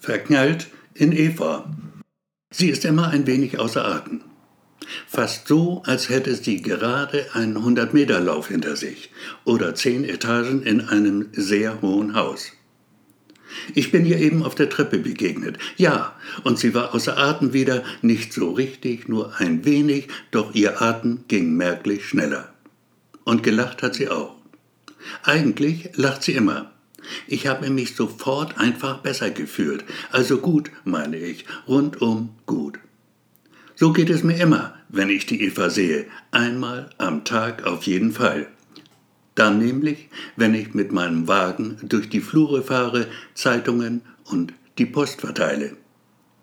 verknallt in Eva. Sie ist immer ein wenig außer Atem. Fast so, als hätte sie gerade einen 100-Meter-Lauf hinter sich oder zehn Etagen in einem sehr hohen Haus. Ich bin ihr eben auf der Treppe begegnet. Ja, und sie war außer Atem wieder, nicht so richtig, nur ein wenig, doch ihr Atem ging merklich schneller. Und gelacht hat sie auch. Eigentlich lacht sie immer. Ich habe mich sofort einfach besser gefühlt. Also gut, meine ich, rundum gut. So geht es mir immer, wenn ich die Eva sehe. Einmal am Tag auf jeden Fall. Dann nämlich, wenn ich mit meinem Wagen durch die Flure fahre, Zeitungen und die Post verteile.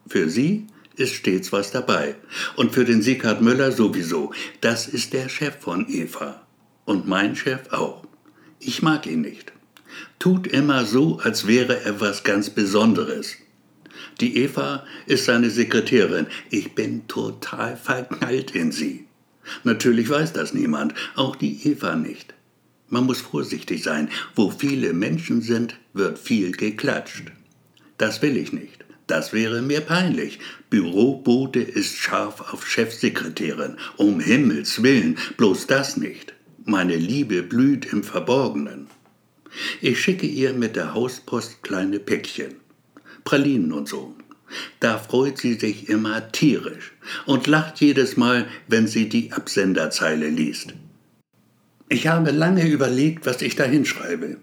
Für sie ist stets was dabei. Und für den Sieghard Müller sowieso. Das ist der Chef von Eva. Und mein Chef auch. Ich mag ihn nicht. Tut immer so, als wäre er was ganz Besonderes. Die Eva ist seine Sekretärin. Ich bin total verknallt in sie. Natürlich weiß das niemand, auch die Eva nicht. Man muss vorsichtig sein. Wo viele Menschen sind, wird viel geklatscht. Das will ich nicht. Das wäre mir peinlich. Bürobote ist scharf auf Chefsekretärin. Um Himmels willen, bloß das nicht. Meine Liebe blüht im Verborgenen. Ich schicke ihr mit der Hauspost kleine Päckchen. Pralinen und so. Da freut sie sich immer tierisch und lacht jedes Mal, wenn sie die Absenderzeile liest. Ich habe lange überlegt, was ich da hinschreibe,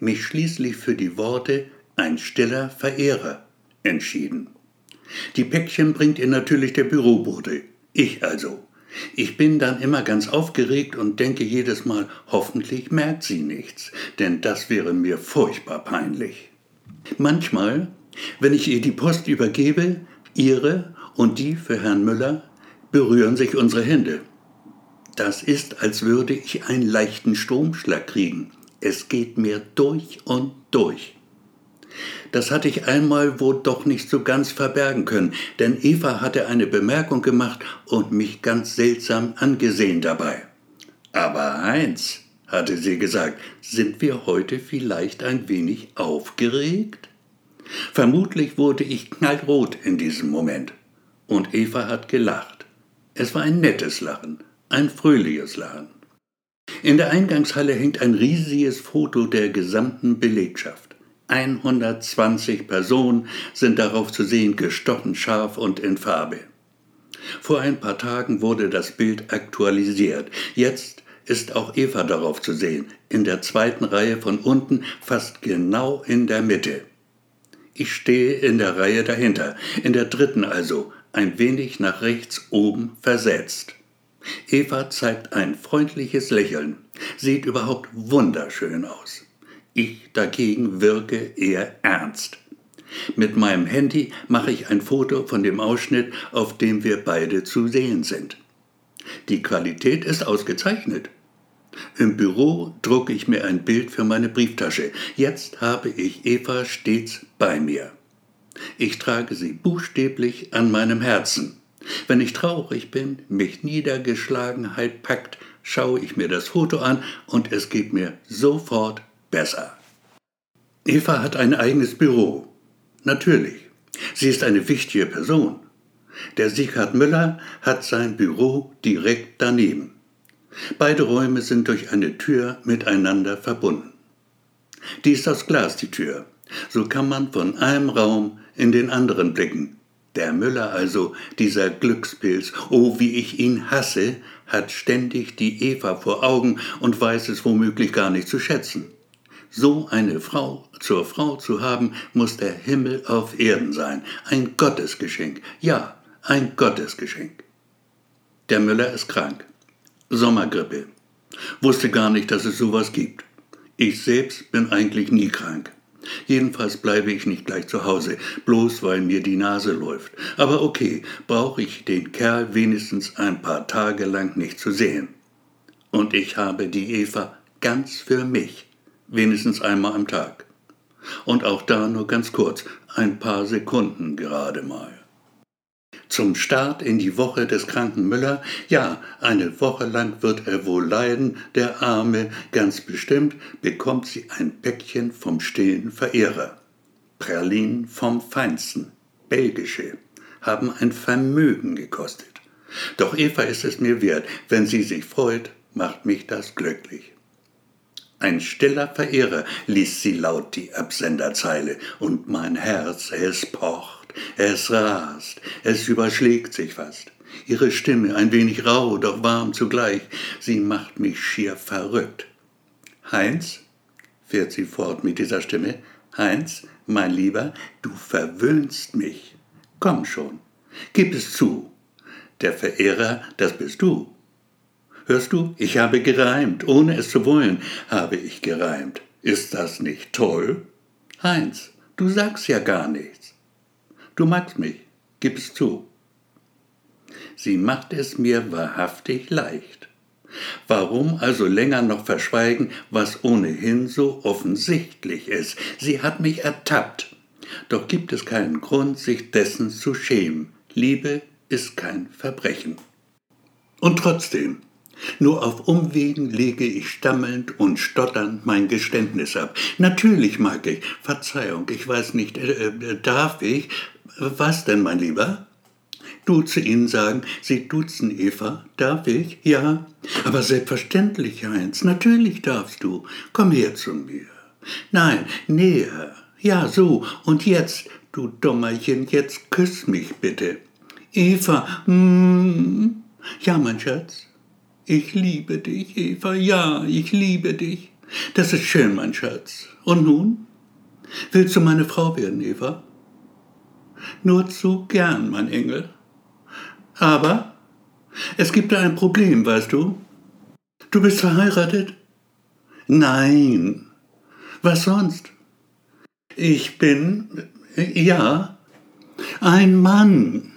mich schließlich für die Worte ein stiller Verehrer entschieden. Die Päckchen bringt ihr natürlich der Bürobote, ich also. Ich bin dann immer ganz aufgeregt und denke jedes Mal, hoffentlich merkt sie nichts, denn das wäre mir furchtbar peinlich. Manchmal, wenn ich ihr die Post übergebe, ihre und die für Herrn Müller, berühren sich unsere Hände. Das ist, als würde ich einen leichten Stromschlag kriegen. Es geht mir durch und durch. Das hatte ich einmal wohl doch nicht so ganz verbergen können, denn Eva hatte eine Bemerkung gemacht und mich ganz seltsam angesehen dabei. Aber Heinz, hatte sie gesagt, sind wir heute vielleicht ein wenig aufgeregt? Vermutlich wurde ich knallrot in diesem Moment. Und Eva hat gelacht. Es war ein nettes Lachen, ein fröhliches Lachen. In der Eingangshalle hängt ein riesiges Foto der gesamten Belegschaft. 120 Personen sind darauf zu sehen, gestochen scharf und in Farbe. Vor ein paar Tagen wurde das Bild aktualisiert. Jetzt ist auch Eva darauf zu sehen, in der zweiten Reihe von unten, fast genau in der Mitte. Ich stehe in der Reihe dahinter, in der dritten also, ein wenig nach rechts oben versetzt. Eva zeigt ein freundliches Lächeln, sieht überhaupt wunderschön aus. Ich dagegen wirke eher ernst. Mit meinem Handy mache ich ein Foto von dem Ausschnitt, auf dem wir beide zu sehen sind. Die Qualität ist ausgezeichnet. Im Büro drucke ich mir ein Bild für meine Brieftasche. Jetzt habe ich Eva stets bei mir. Ich trage sie buchstäblich an meinem Herzen. Wenn ich traurig bin, mich Niedergeschlagenheit packt, schaue ich mir das Foto an und es geht mir sofort besser. Eva hat ein eigenes Büro. Natürlich. Sie ist eine wichtige Person. Der Sieghard Müller hat sein Büro direkt daneben. Beide Räume sind durch eine Tür miteinander verbunden. Die ist aus Glas, die Tür. So kann man von einem Raum in den anderen blicken. Der Müller also, dieser Glückspilz, oh wie ich ihn hasse, hat ständig die Eva vor Augen und weiß es womöglich gar nicht zu schätzen. So eine Frau zur Frau zu haben, muss der Himmel auf Erden sein. Ein Gottesgeschenk. Ja, ein Gottesgeschenk. Der Müller ist krank. Sommergrippe. Wusste gar nicht, dass es sowas gibt. Ich selbst bin eigentlich nie krank. Jedenfalls bleibe ich nicht gleich zu Hause, bloß weil mir die Nase läuft. Aber okay, brauche ich den Kerl wenigstens ein paar Tage lang nicht zu sehen. Und ich habe die Eva ganz für mich wenigstens einmal am Tag. Und auch da nur ganz kurz, ein paar Sekunden gerade mal. Zum Start in die Woche des kranken Müller, ja, eine Woche lang wird er wohl leiden, der Arme, ganz bestimmt bekommt sie ein Päckchen vom stillen Verehrer. Pralinen vom Feinsten, belgische, haben ein Vermögen gekostet. Doch Eva ist es mir wert, wenn sie sich freut, macht mich das glücklich. Ein stiller Verehrer liest sie laut die Absenderzeile, und mein Herz, es pocht, es rast, es überschlägt sich fast. Ihre Stimme ein wenig rau, doch warm zugleich, sie macht mich schier verrückt. Heinz, fährt sie fort mit dieser Stimme, Heinz, mein Lieber, du verwöhnst mich. Komm schon, gib es zu. Der Verehrer, das bist du. Hörst du, ich habe gereimt, ohne es zu wollen, habe ich gereimt. Ist das nicht toll? Heinz, du sagst ja gar nichts. Du magst mich, gib es zu. Sie macht es mir wahrhaftig leicht. Warum also länger noch verschweigen, was ohnehin so offensichtlich ist? Sie hat mich ertappt. Doch gibt es keinen Grund, sich dessen zu schämen. Liebe ist kein Verbrechen. Und trotzdem, nur auf Umwegen lege ich stammelnd und stotternd mein Geständnis ab. Natürlich mag ich, Verzeihung, ich weiß nicht, äh, äh, darf ich? Was denn, mein Lieber? Du zu ihnen sagen, sie duzen Eva, darf ich? Ja. Aber selbstverständlich, Heinz, natürlich darfst du. Komm her zu mir. Nein, näher. Ja, so. Und jetzt, du Dummerchen, jetzt küss mich bitte. Eva, mm, ja, mein Schatz. Ich liebe dich, Eva, ja, ich liebe dich. Das ist schön, mein Schatz. Und nun? Willst du meine Frau werden, Eva? Nur zu gern, mein Engel. Aber es gibt da ein Problem, weißt du? Du bist verheiratet? Nein. Was sonst? Ich bin, ja, ein Mann.